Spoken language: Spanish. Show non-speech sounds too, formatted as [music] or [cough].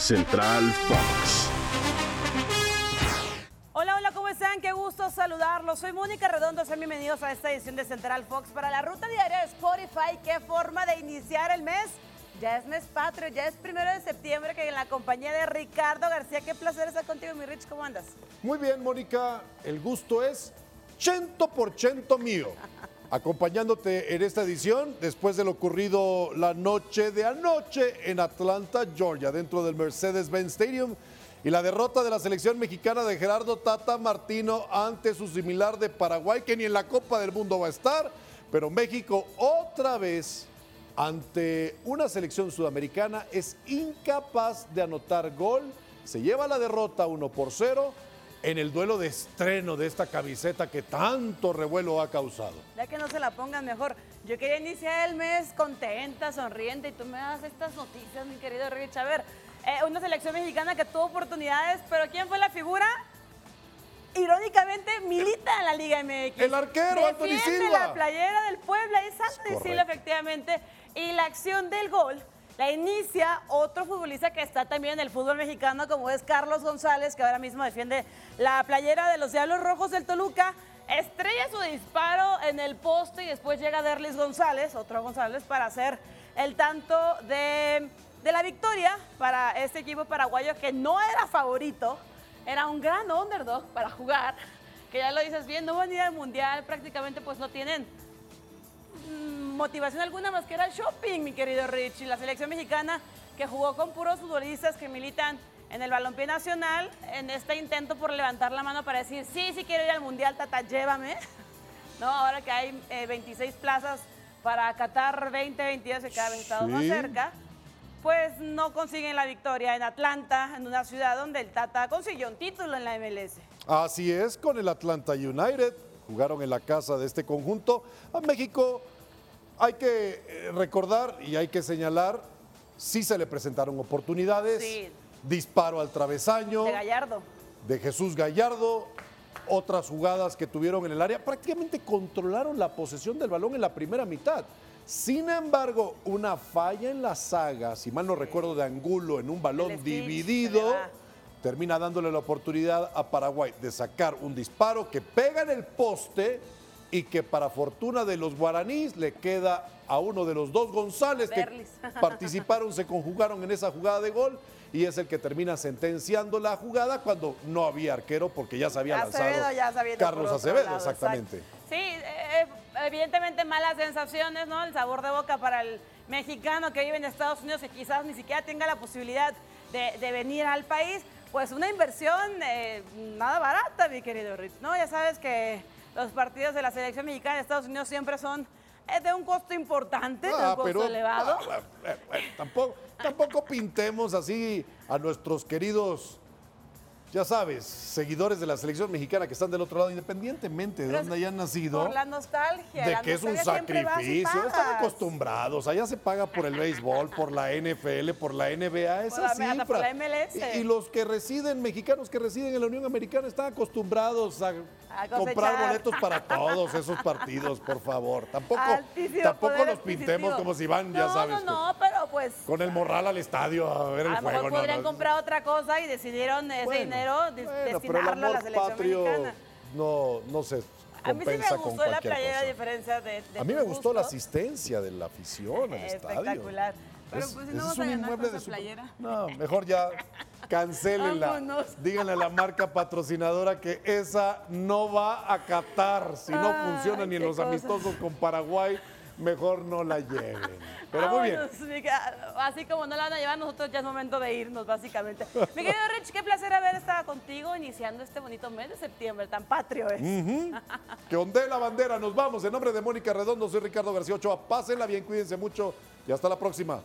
Central Fox. Hola, hola, ¿cómo están? Qué gusto saludarlos. Soy Mónica Redondo, sean bienvenidos a esta edición de Central Fox para la ruta diaria de Spotify. Qué forma de iniciar el mes. Ya es mes patrio, ya es primero de septiembre que en la compañía de Ricardo García. Qué placer estar contigo, mi Rich. ¿Cómo andas? Muy bien, Mónica. El gusto es ciento por ciento mío. [laughs] Acompañándote en esta edición, después de lo ocurrido la noche de anoche en Atlanta, Georgia, dentro del Mercedes-Benz Stadium, y la derrota de la selección mexicana de Gerardo Tata Martino ante su similar de Paraguay, que ni en la Copa del Mundo va a estar, pero México otra vez ante una selección sudamericana es incapaz de anotar gol, se lleva la derrota 1 por 0 en el duelo de estreno de esta camiseta que tanto revuelo ha causado. Ya que no se la pongan mejor. Yo quería iniciar el mes contenta, sonriente, y tú me das estas noticias, mi querido Rich. A ver, eh, una selección mexicana que tuvo oportunidades, pero ¿quién fue la figura? Irónicamente, milita en la Liga MX. El arquero, Anthony Silva. la playera del Puebla, es Anthony. Silva, efectivamente. Y la acción del gol la inicia otro futbolista que está también en el fútbol mexicano, como es Carlos González, que ahora mismo defiende la playera de los Diablos Rojos del Toluca. Estrella su disparo en el poste y después llega Derlis González, otro González, para hacer el tanto de, de la victoria para este equipo paraguayo que no era favorito, era un gran underdog para jugar, que ya lo dices bien, no van a ir al mundial, prácticamente pues no tienen motivación alguna más que era el shopping, mi querido Rich. Y la selección mexicana que jugó con puros futbolistas que militan en el balompié nacional, en este intento por levantar la mano para decir, sí, sí quiero ir al mundial, tata, llévame. [laughs] No, ahora que hay eh, 26 plazas para Qatar 2022, que cada vez estamos más Sí. cerca, pues no consiguen la victoria en Atlanta, en una ciudad donde el Tata consiguió un título en la MLS. Así es, con el Atlanta United, jugaron en la casa de este conjunto. A México hay que eh, recordar y hay que señalar, sí se le presentaron oportunidades, Sí. disparo al travesaño De Gallardo. de Jesús Gallardo, otras jugadas que tuvieron en el área, prácticamente controlaron la posesión del balón en la primera mitad. Sin embargo, una falla en la saga, si mal no recuerdo, de Angulo en un balón dividido. Termina dándole la oportunidad a Paraguay de sacar un disparo que pega en el poste y que para fortuna de los guaraníes le queda a uno de los dos González que [laughs] participaron, se conjugaron en esa jugada de gol y es el que termina sentenciando la jugada cuando no había arquero porque ya se había lanzado ya se había Carlos Acevedo, lado, exactamente. exacto. Sí, eh, evidentemente malas sensaciones, ¿no? El sabor de boca para el mexicano que vive en Estados Unidos, que quizás ni siquiera tenga la posibilidad de, de venir al país. Pues una inversión eh, nada barata, mi querido Rich, ¿no? Ya sabes que los partidos de la selección mexicana de Estados Unidos siempre son eh, de un costo importante, de un Ah, costo elevado. ah, ah, ah, tampoco, tampoco pintemos así a nuestros queridos, ya sabes, seguidores de la selección mexicana que están del otro lado, independientemente de dónde hayan nacido. Por la nostalgia. de la que es un sacrificio. Están acostumbrados. Allá se paga por el béisbol, por la NFL, por la NBA. Esa Por la- hasta cifra. por la MLS. Y, y los que residen, mexicanos que residen en la Unión Americana, están acostumbrados a, A comprar boletos para todos esos partidos, por favor. Tampoco, Altísimo tampoco los pintemos como si van, ya no, sabes. No, no, pero pues. Con el morral al estadio a ver el A lo mejor juego. no, podrían no. comprar otra cosa y decidieron ese Bueno, dinero bueno, pero el destinarlo a la selección patrio mexicana. no, no se A mí sí me gustó la playera a diferencia de, de A mí me gustó la asistencia de la afición al estadio. Espectacular. Pero Es- pues si no vas a ganar con esa playera. No, mejor ya [laughs] cancelenla. Vámonos. Díganle a la marca patrocinadora que esa no va a Qatar. Si no funciona ni en los cosa. amistosos con Paraguay, mejor no la lleven. Pero muy bien. Mica. Así como no la van a llevar, nosotros ya es momento de irnos, básicamente. Mi querido Rich, qué placer haber estado contigo iniciando este bonito mes de septiembre, tan patrio es. [laughs] Que ondee la bandera. Nos vamos. En nombre de Mónica Redondo, soy Ricardo García Ochoa. Pásenla bien, cuídense mucho y hasta la próxima.